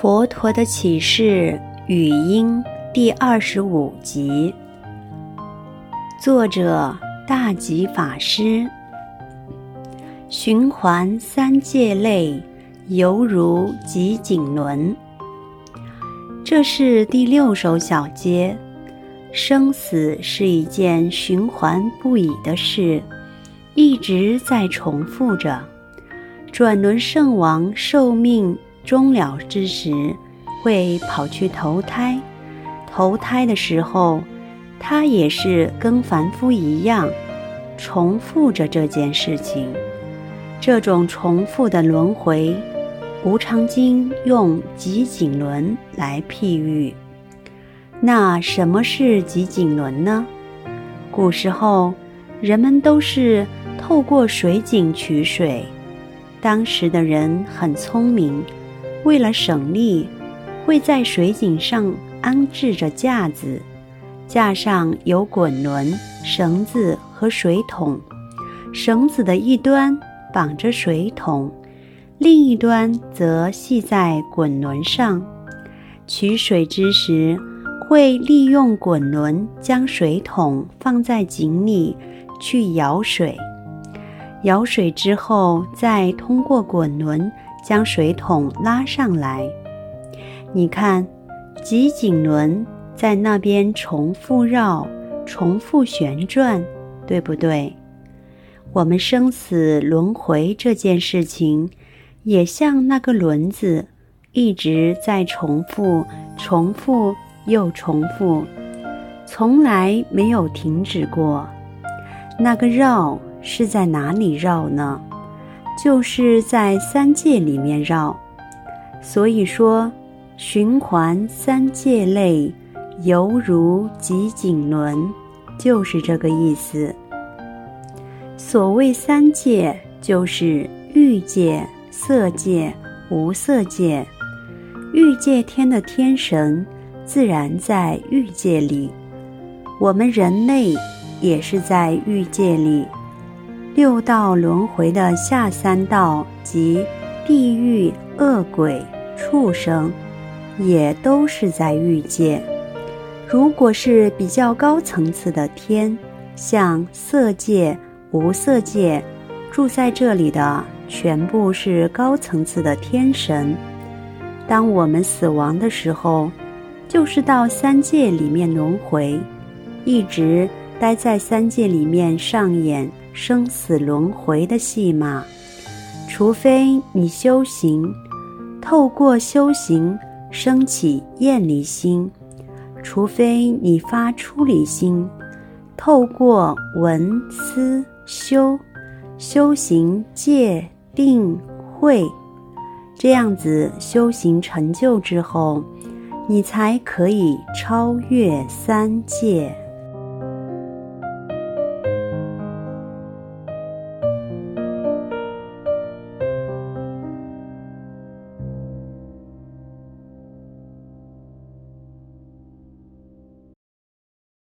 佛陀的启示语音第二十五集，作者大吉法师。循环三界类，犹如汲井轮。这是第六首小节。生死是一件循环不已的事，一直在重复着。转轮圣王寿命终了之时，会跑去投胎。投胎的时候，他也是跟凡夫一样，重复着这件事情。这种重复的轮回，无常经用汲井轮来譬喻。那什么是汲井轮呢？古时候，人们都是透过水井取水。当时的人很聪明，为了省力，会在水井上安置着架子，架上有滚轮、绳子和水桶，绳子的一端绑着水桶，另一端则系在滚轮上。取水之时，会利用滚轮将水桶放在井里去舀水。舀水之后，再通过滚轮将水桶拉上来。你看，汲井轮在那边重复绕、重复旋转，对不对？我们生死轮回这件事情，也像那个轮子，一直在重复、重复又重复，从来没有停止过。那个绕。是在哪里绕呢？就是在三界里面绕。所以说，循环三界类，犹如汲井轮，就是这个意思。所谓三界，就是欲界、色界、无色界。欲界天的天神，自然在欲界里。我们人类也是在欲界里。六道轮回的下三道即地狱、恶鬼、畜生，也都是在欲界。如果是比较高层次的天，像色界、无色界，住在这里的全部是高层次的天神。当我们死亡的时候，就是到三界里面轮回，一直待在三界里面上演。生死轮回的戏码，除非你修行，透过修行升起厌离心；除非你发出离心，透过闻思修修行戒定慧，这样子修行成就之后，你才可以超越三界。